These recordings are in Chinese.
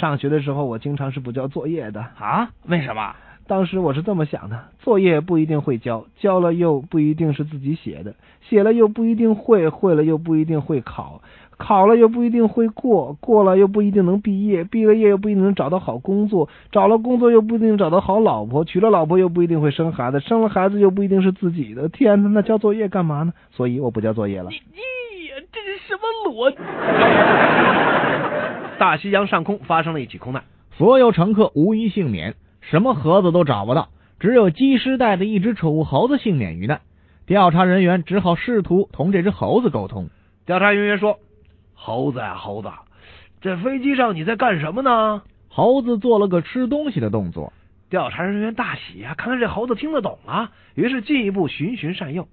上学的时候，我经常是不交作业的啊？为什么？当时我是这么想的：作业不一定会交，交了又不一定是自己写的，写了又不一定会，会了又不一定会考，考了又不一定会过，过了又不一定能毕业，毕了业又不一定能找到好工作，找了工作又不一定找到好老婆，娶了老婆又不一定会生孩子，生了孩子又不一定是自己的。天哪，那交作业干嘛呢？所以我不交作业了。你你这是什么逻辑？大西洋上空发生了一起空难，所有乘客无一幸免，什么盒子都找不到，只有机师带的一只宠物猴子幸免于难。调查人员只好试图同这只猴子沟通。调查人员说：“猴子呀，猴子，这飞机上你在干什么呢？”猴子做了个吃东西的动作。调查人员大喜呀，看来这猴子听得懂啊，于是进一步循循善诱。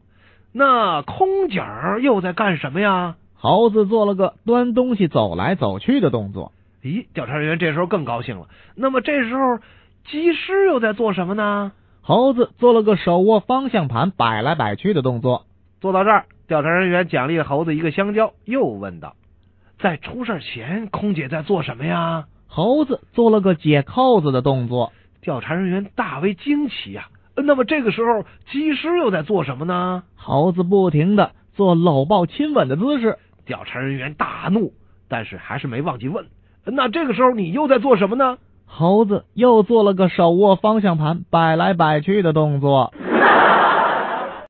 那空姐儿又在干什么呀？猴子做了个端东西走来走去的动作。咦，调查人员这时候更高兴了。那么这时候机师又在做什么呢？猴子做了个手握方向盘摆来摆去的动作。做到这儿，调查人员奖励猴子一个香蕉，又问道：“在出事前，空姐在做什么呀？”猴子做了个解扣子的动作。调查人员大为惊奇呀。那么这个时候，机师又在做什么呢？猴子不停的做搂抱亲吻的姿势。调查人员大怒，但是还是没忘记问：“那这个时候你又在做什么呢？”猴子又做了个手握方向盘摆来摆去的动作。